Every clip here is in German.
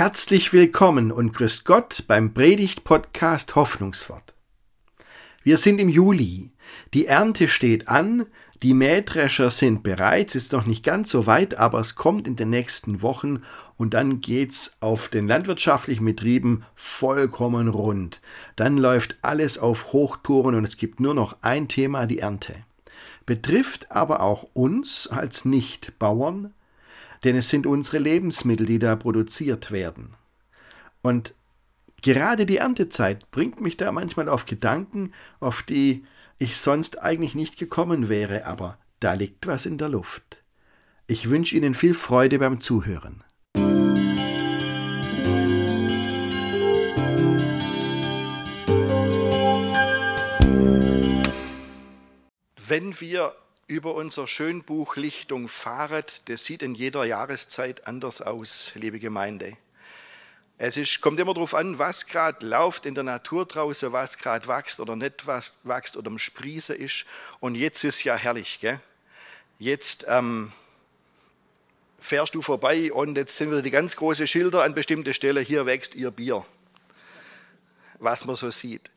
Herzlich willkommen und grüß Gott beim Predigt-Podcast Hoffnungswort. Wir sind im Juli. Die Ernte steht an, die Mähdrescher sind bereit, ist noch nicht ganz so weit, aber es kommt in den nächsten Wochen und dann geht's auf den landwirtschaftlichen Betrieben vollkommen rund. Dann läuft alles auf Hochtouren und es gibt nur noch ein Thema, die Ernte. Betrifft aber auch uns als Nichtbauern, denn es sind unsere Lebensmittel, die da produziert werden. Und gerade die Erntezeit bringt mich da manchmal auf Gedanken, auf die ich sonst eigentlich nicht gekommen wäre, aber da liegt was in der Luft. Ich wünsche Ihnen viel Freude beim Zuhören. Wenn wir über unser Schönbuch Lichtung fahret, das sieht in jeder Jahreszeit anders aus, liebe Gemeinde. Es ist, kommt immer darauf an, was gerade läuft in der Natur draußen, was gerade wächst oder nicht wächst oder am Sprießen ist. Und jetzt ist ja herrlich, gell? Jetzt ähm, fährst du vorbei und jetzt sind wieder die ganz großen Schilder an bestimmte Stellen, hier wächst ihr Bier. Was man so sieht.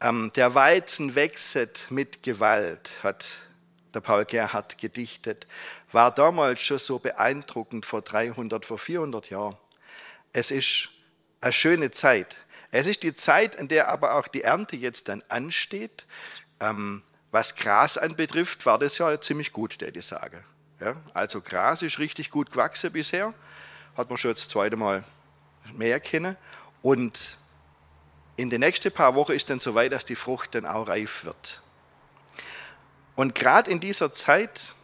Ähm, der Weizen wächst mit Gewalt, hat der Paul Gerhard gedichtet, war damals schon so beeindruckend vor 300, vor 400 Jahren. Es ist eine schöne Zeit. Es ist die Zeit, in der aber auch die Ernte jetzt dann ansteht. Ähm, was Gras anbetrifft, war das ja ziemlich gut, der ich sage. Ja, also Gras ist richtig gut gewachsen bisher, hat man schon das zweite Mal mehr kennen. Und in den nächsten paar Wochen ist dann so weit, dass die Frucht dann auch reif wird. Und gerade in dieser Zeit,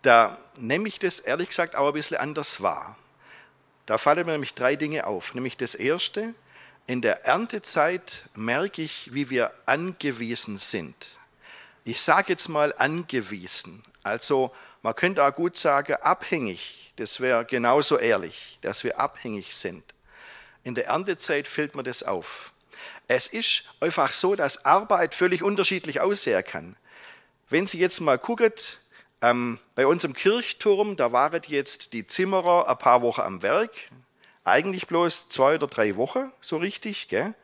da nehme ich das ehrlich gesagt auch ein bisschen anders wahr. Da fallen mir nämlich drei Dinge auf. Nämlich das erste, in der Erntezeit merke ich, wie wir angewiesen sind. Ich sage jetzt mal angewiesen. Also man könnte auch gut sagen abhängig. Das wäre genauso ehrlich, dass wir abhängig sind. In der Erntezeit fällt mir das auf. Es ist einfach so, dass Arbeit völlig unterschiedlich aussehen kann. Wenn Sie jetzt mal gucken, ähm, bei uns im Kirchturm, da waren jetzt die Zimmerer ein paar Wochen am Werk, eigentlich bloß zwei oder drei Wochen, so richtig, gell?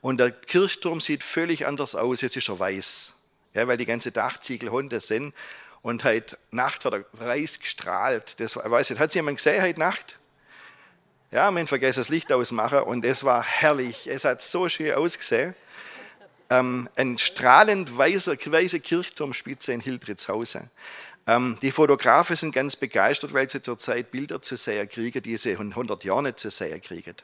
Und der Kirchturm sieht völlig anders aus, jetzt ist er weiß, ja, weil die ganze Dachziegel Hunde sind. Und heute Nacht hat er weiß gestrahlt. Das weiß nicht, hat Sie jemand gesehen heute Nacht? Ja, man vergessen das Licht ausmachen und es war herrlich. Es hat so schön ausgesehen ähm, ein strahlend weißer, weiße Kirchturmspitze in Hildritzhausen. Ähm, die Fotografen sind ganz begeistert, weil sie zurzeit Bilder zu sehen kriegen, die sie in 100 Jahren nicht zu sehen kriegen.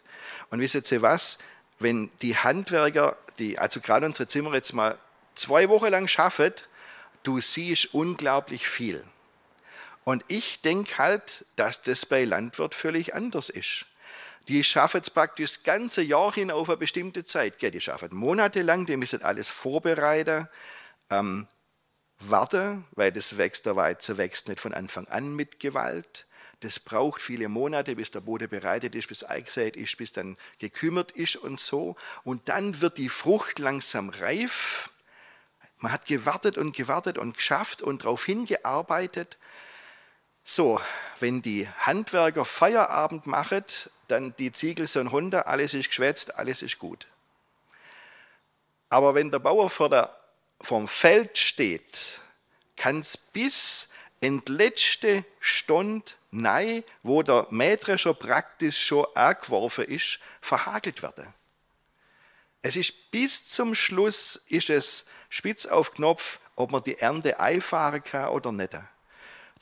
Und wissen Sie was? Wenn die Handwerker, die, also gerade unsere Zimmer jetzt mal zwei Wochen lang schaffen, du siehst unglaublich viel. Und ich denke halt, dass das bei Landwirt völlig anders ist. Die schaffen es praktisch das ganze Jahr hin auf eine bestimmte Zeit. Die schaffen monatelang, die müssen alles vorbereiten, ähm, warten, weil das wächst, der Weizen wächst nicht von Anfang an mit Gewalt. Das braucht viele Monate, bis der Boden bereitet ist, bis eingesät ist, bis dann gekümmert ist und so. Und dann wird die Frucht langsam reif. Man hat gewartet und gewartet und geschafft und darauf hingearbeitet. So, wenn die Handwerker Feierabend machen, dann die Ziegel sind runter, alles ist geschwätzt, alles ist gut. Aber wenn der Bauer vor der, vom Feld steht, kann es bis in die letzte Stunde nein, wo der Mähdrescher praktisch schon angeworfen ist, verhagelt werden. Es ist bis zum Schluss ist es spitz auf Knopf, ob man die Ernte einfahren kann oder nicht.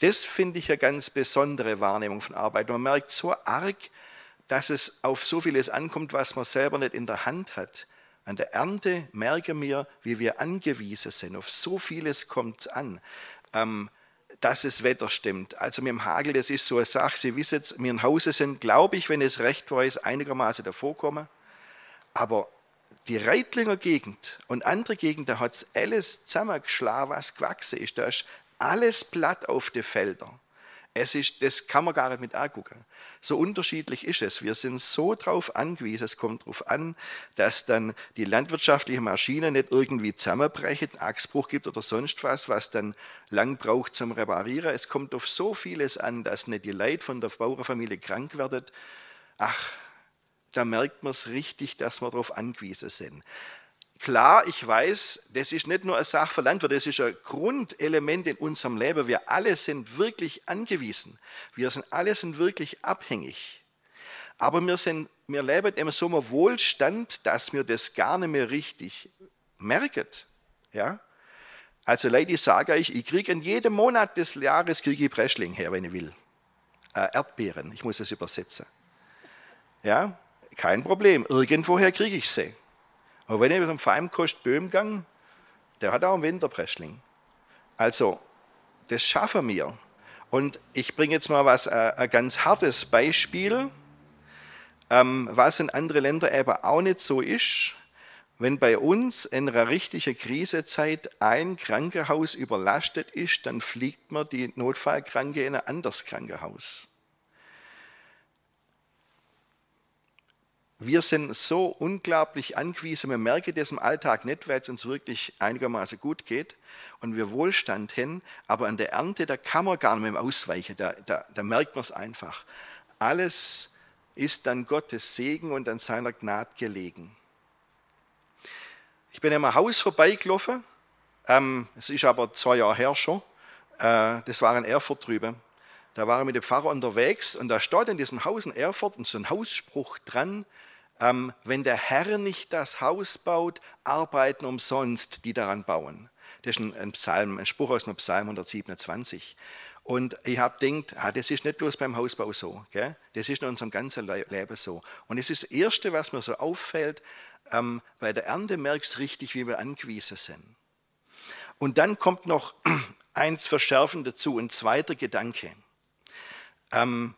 Das finde ich eine ganz besondere Wahrnehmung von Arbeit. Man merkt so arg, dass es auf so vieles ankommt, was man selber nicht in der Hand hat. An der Ernte merken wir, wie wir angewiesen sind. Auf so vieles kommt es an. Ähm, dass das Wetter stimmt. Also mit dem Hagel, das ist so eine Sache. Sie wissen jetzt, wir in Hause sind, glaube ich, wenn es recht weiß, einigermaßen davor kommen. Aber die Reitlinger Gegend und andere Gegenden hat es alles zusammengeschlagen, was gewachsen ist. Da ist alles platt auf den Feldern. Es ist, das kann man gar nicht mit angucken. So unterschiedlich ist es. Wir sind so darauf angewiesen, es kommt darauf an, dass dann die landwirtschaftliche Maschine nicht irgendwie zusammenbrechen, einen Achsbruch gibt oder sonst was, was dann lang braucht zum Reparieren. Es kommt auf so vieles an, dass nicht die Leute von der Bauernfamilie krank werden. ach, da merkt man es richtig, dass wir darauf angewiesen sind. Klar, ich weiß, das ist nicht nur eine Sache für Landwirte, das ist ein Grundelement in unserem Leben. Wir alle sind wirklich angewiesen. Wir sind alle sind wirklich abhängig. Aber wir, sind, wir leben in so einem Wohlstand, dass wir das gar nicht mehr richtig merken. Ja? Also Leute, sage ich, ich kriege in jedem Monat des Jahres kriege ich Preschling her, wenn ich will. Äh, Erdbeeren, ich muss es übersetzen. Ja, kein Problem. Irgendwoher kriege ich sie. Aber wenn ich zum Feimkost Böhm gang, der hat auch einen Winterpreschling. Also, das schaffen wir. Und ich bringe jetzt mal was, äh, ein ganz hartes Beispiel, ähm, was in anderen Ländern eben auch nicht so ist. Wenn bei uns in einer richtigen Krisezeit ein Krankenhaus überlastet ist, dann fliegt man die Notfallkranke in ein anderes Krankenhaus. Wir sind so unglaublich angewiesen, wir merken das im Alltag nicht, weil es uns wirklich einigermaßen gut geht und wir Wohlstand haben, aber an der Ernte, da kann man gar nicht mehr ausweichen, da, da, da merkt man es einfach. Alles ist dann Gottes Segen und an seiner Gnade gelegen. Ich bin am Haus vorbeigelaufen, ähm, es ist aber zwei Jahre her schon, äh, das war in Erfurt drüben. Da war ich mit dem Pfarrer unterwegs und da steht in diesem Haus in Erfurt so ein Hausspruch dran, ähm, wenn der Herr nicht das Haus baut, arbeiten umsonst die daran bauen. Das ist ein, ein Psalm, ein Spruch aus dem Psalm 127. Und ich habe gedacht, ah, das ist nicht bloß beim Hausbau so, gell? das ist in unserem ganzen Leben so. Und es ist das Erste, was mir so auffällt, ähm, bei der Ernte merkst du richtig, wie wir angewiesen sind. Und dann kommt noch eins verschärfend dazu, ein zweiter Gedanke. Ähm,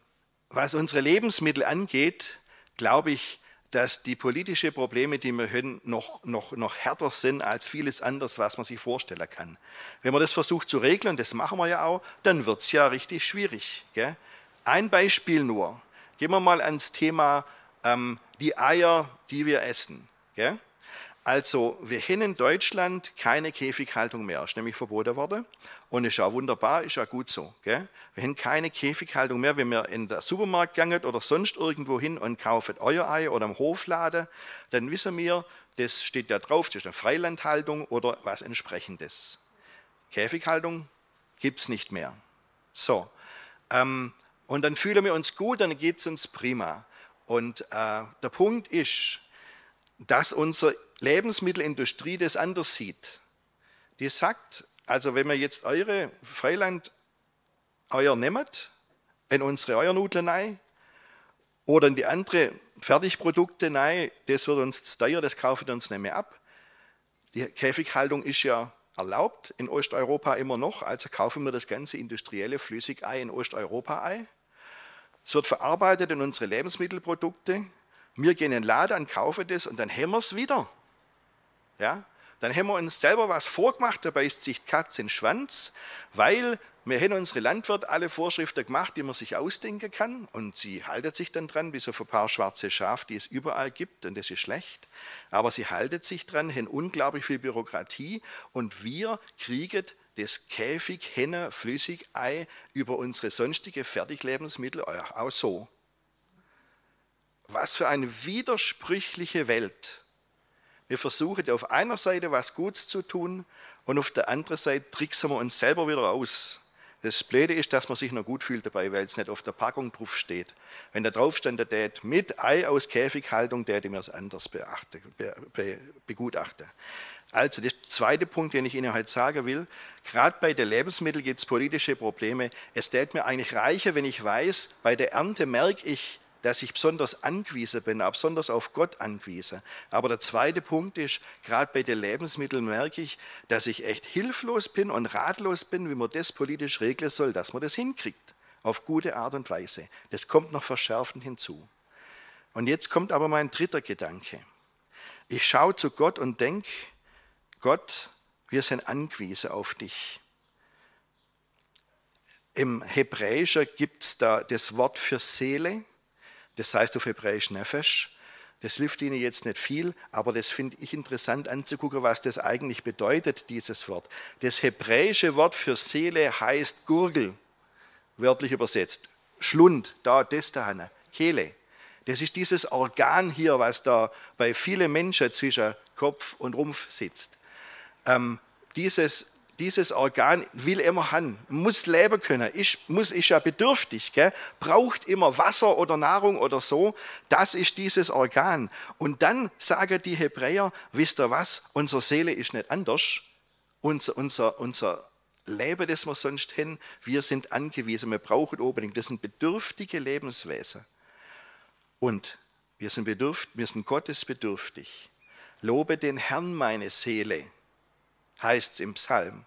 was unsere Lebensmittel angeht, glaube ich, dass die politischen Probleme, die wir haben, noch, noch, noch härter sind als vieles anderes, was man sich vorstellen kann. Wenn man das versucht zu regeln, und das machen wir ja auch, dann wird es ja richtig schwierig. Gell? Ein Beispiel nur. Gehen wir mal ans Thema ähm, die Eier, die wir essen. Gell? Also, wir haben in Deutschland keine Käfighaltung mehr, ist nämlich verboten worden. Und ist ja wunderbar, ist ja gut so. Gell? Wir haben keine Käfighaltung mehr, wenn wir in den Supermarkt gehen oder sonst irgendwo hin und kaufen euer Ei oder im Hofladen, dann wissen wir, das steht da drauf, das ist eine Freilandhaltung oder was entsprechendes. Käfighaltung gibt es nicht mehr. So, ähm, und dann fühlen wir uns gut, dann geht es uns prima. Und äh, der Punkt ist, dass unsere Lebensmittelindustrie das anders sieht. Die sagt, also wenn wir jetzt eure Freiland Eier nehmt, in unsere Eiernudeln rein oder in die anderen Fertigprodukte rein, das wird uns zu teuer, das kaufen wir uns nicht mehr ab. Die Käfighaltung ist ja erlaubt in Osteuropa immer noch, also kaufen wir das ganze industrielle Flüssigei in Osteuropa ein. Es wird verarbeitet in unsere Lebensmittelprodukte. Wir gehen in den Laden kaufen das und dann haben wir es wieder. Ja? Dann haben wir uns selber was vorgemacht, da beißt sich die Katze in den Schwanz, weil wir haben unsere Landwirte alle Vorschriften gemacht, die man sich ausdenken kann und sie halten sich dann dran, wie so ein paar schwarze Schafe, die es überall gibt und das ist schlecht. Aber sie halten sich dran, haben unglaublich viel Bürokratie und wir kriegen das Käfig, Henne, Flüssigei über unsere sonstige Fertiglebensmittel auch so. Was für eine widersprüchliche Welt. Wir versuchen auf einer Seite was Gutes zu tun und auf der anderen Seite tricksen wir uns selber wieder aus. Das Blöde ist, dass man sich noch gut fühlt dabei, weil es nicht auf der Packung drauf steht. Wenn da drauf stand, der tät mit Ei aus Käfighaltung, der hätte mir es anders beachte, be, be, begutachten. Also, der zweite Punkt, den ich Ihnen heute sagen will, gerade bei den Lebensmitteln gibt es politische Probleme. Es tät mir eigentlich reicher, wenn ich weiß, bei der Ernte merke ich, dass ich besonders angewiesen bin, auch besonders auf Gott angewiesen. Aber der zweite Punkt ist, gerade bei den Lebensmitteln merke ich, dass ich echt hilflos bin und ratlos bin, wie man das politisch regeln soll, dass man das hinkriegt. Auf gute Art und Weise. Das kommt noch verschärfend hinzu. Und jetzt kommt aber mein dritter Gedanke. Ich schaue zu Gott und denke, Gott, wir sind angewiesen auf dich. Im Hebräischen gibt es da das Wort für Seele das heißt auf Hebräisch Nefesh. Das hilft Ihnen jetzt nicht viel, aber das finde ich interessant anzugucken, was das eigentlich bedeutet, dieses Wort. Das hebräische Wort für Seele heißt Gurgel, wörtlich übersetzt. Schlund, da, das da, Kehle. Das ist dieses Organ hier, was da bei vielen Menschen zwischen Kopf und Rumpf sitzt. Ähm, dieses, dieses Organ will immer haben, muss leben können, ist, muss, ist ja bedürftig, gell? braucht immer Wasser oder Nahrung oder so. Das ist dieses Organ. Und dann sagen die Hebräer, wisst ihr was, unsere Seele ist nicht anders. Unser, unser, unser Leben, das wir sonst hin, wir sind angewiesen, wir brauchen unbedingt. Das sind bedürftige Lebenswesen. Und wir sind, bedürft, wir sind Gottes bedürftig. Lobe den Herrn, meine Seele, heißt es im Psalm.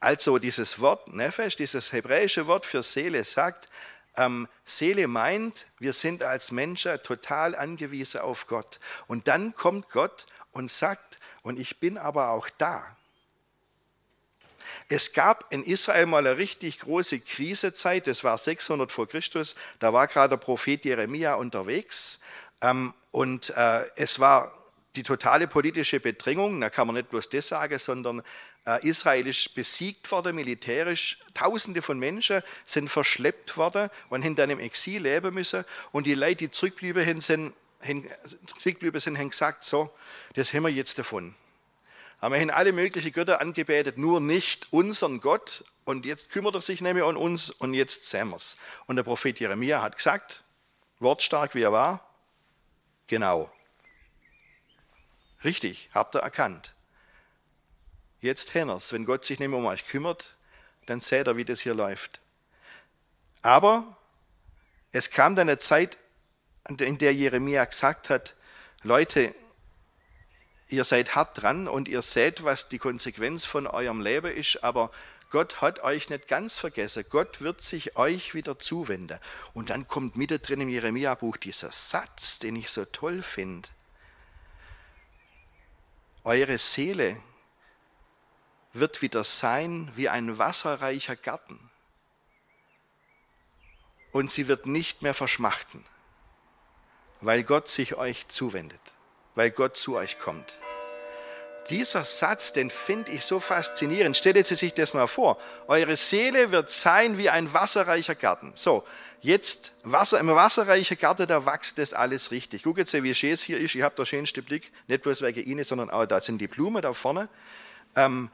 Also dieses Wort, Nefesh, dieses hebräische Wort für Seele sagt, ähm, Seele meint, wir sind als Menschen total angewiesen auf Gott. Und dann kommt Gott und sagt, und ich bin aber auch da. Es gab in Israel mal eine richtig große Krisezeit, das war 600 vor Christus, da war gerade der Prophet Jeremia unterwegs ähm, und äh, es war die totale politische Bedrängung, da kann man nicht bloß das sagen, sondern äh, Israel ist besiegt worden militärisch, tausende von Menschen sind verschleppt worden und haben dann im Exil leben müssen und die Leute, die zurückgeblieben sind, zurückgeblieben sind, haben gesagt, so, das haben wir jetzt davon. Aber wir haben alle möglichen Götter angebetet, nur nicht unseren Gott. Und jetzt kümmert er sich nämlich um uns und jetzt sehen wir es. Und der Prophet Jeremia hat gesagt, wortstark wie er war, genau. Richtig, habt ihr erkannt. Jetzt Henners, wenn Gott sich nicht mehr um euch kümmert, dann seht ihr, wie das hier läuft. Aber es kam dann eine Zeit, in der Jeremia gesagt hat, Leute, ihr seid hart dran und ihr seht, was die Konsequenz von eurem Leben ist, aber Gott hat euch nicht ganz vergessen. Gott wird sich euch wieder zuwenden. Und dann kommt mittendrin im Jeremia-Buch dieser Satz, den ich so toll finde. Eure Seele wird wieder sein wie ein wasserreicher Garten. Und sie wird nicht mehr verschmachten, weil Gott sich euch zuwendet weil Gott zu euch kommt. Dieser Satz, den finde ich so faszinierend. Stellt Sie sich das mal vor. Eure Seele wird sein wie ein wasserreicher Garten. So, jetzt Wasser, im wasserreichen Garten, da wächst das alles richtig. Guckt jetzt, wie schön es hier ist. Ich habe den schönsten Blick, nicht bloß wegen Ihnen, sondern auch da sind die Blumen da vorne. Ähm,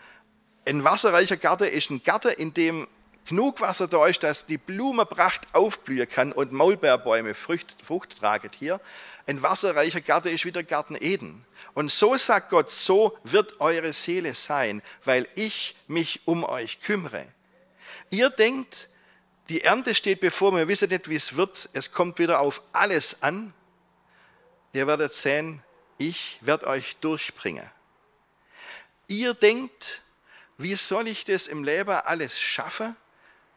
ein wasserreicher Garten ist ein Garten, in dem genug Wasser da ist, dass die Blumenpracht aufblühen kann und Maulbeerbäume Frucht, Frucht tragen hier. Ein wasserreicher Garten ist wie der Garten Eden. Und so sagt Gott, so wird eure Seele sein, weil ich mich um euch kümmere. Ihr denkt, die Ernte steht bevor, wir wissen nicht, wie es wird. Es kommt wieder auf alles an. Ihr werdet sehen, ich werde euch durchbringen. Ihr denkt, wie soll ich das im Leben alles schaffen?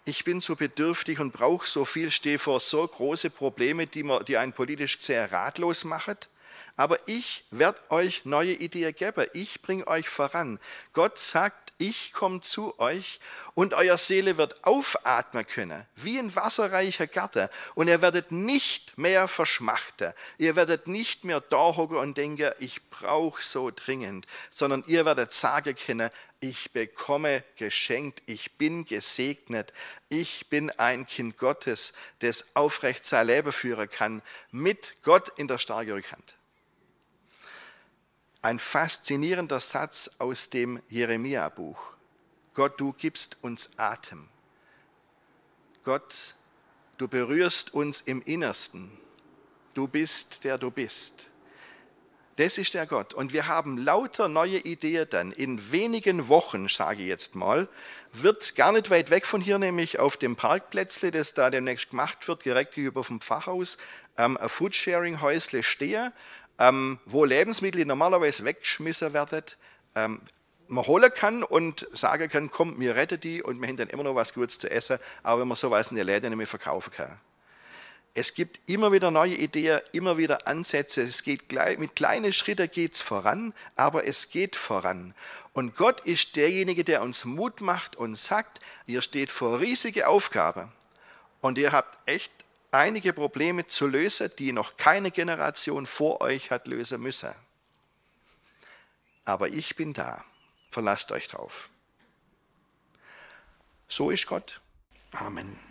Ich bin so bedürftig und brauche so viel, stehe vor so große Probleme, die, man, die einen politisch sehr ratlos machen. Aber ich werde euch neue Ideen geben. Ich bringe euch voran. Gott sagt, ich komme zu euch und euer Seele wird aufatmen können, wie ein wasserreicher Garten. Und ihr werdet nicht mehr verschmachten. Ihr werdet nicht mehr da hocken und denken, ich brauche so dringend, sondern ihr werdet sagen können, ich bekomme geschenkt, ich bin gesegnet, ich bin ein Kind Gottes, das aufrecht sein Leben führen kann, mit Gott in der starken Rückhand. Ein faszinierender Satz aus dem Jeremia-Buch. Gott, du gibst uns Atem. Gott, du berührst uns im Innersten. Du bist, der du bist. Das ist der Gott. Und wir haben lauter neue Ideen dann. In wenigen Wochen, sage ich jetzt mal, wird gar nicht weit weg von hier, nämlich auf dem Parkplätzle, das da demnächst gemacht wird, direkt gegenüber vom Fachhaus, ähm, ein Foodsharing-Häusle stehen, ähm, wo Lebensmittel normalerweise weggeschmissen werden, ähm, man holen kann und sagen kann, komm, mir rette die und wir haben dann immer noch was Gutes zu essen, auch wenn man sowas in der Läden nicht mehr verkaufen kann. Es gibt immer wieder neue Ideen, immer wieder Ansätze. Es geht mit kleinen Schritten geht's voran, aber es geht voran. Und Gott ist derjenige, der uns Mut macht und sagt, ihr steht vor riesige Aufgabe und ihr habt echt einige Probleme zu lösen, die noch keine Generation vor euch hat lösen müssen. Aber ich bin da. Verlasst euch drauf. So ist Gott. Amen.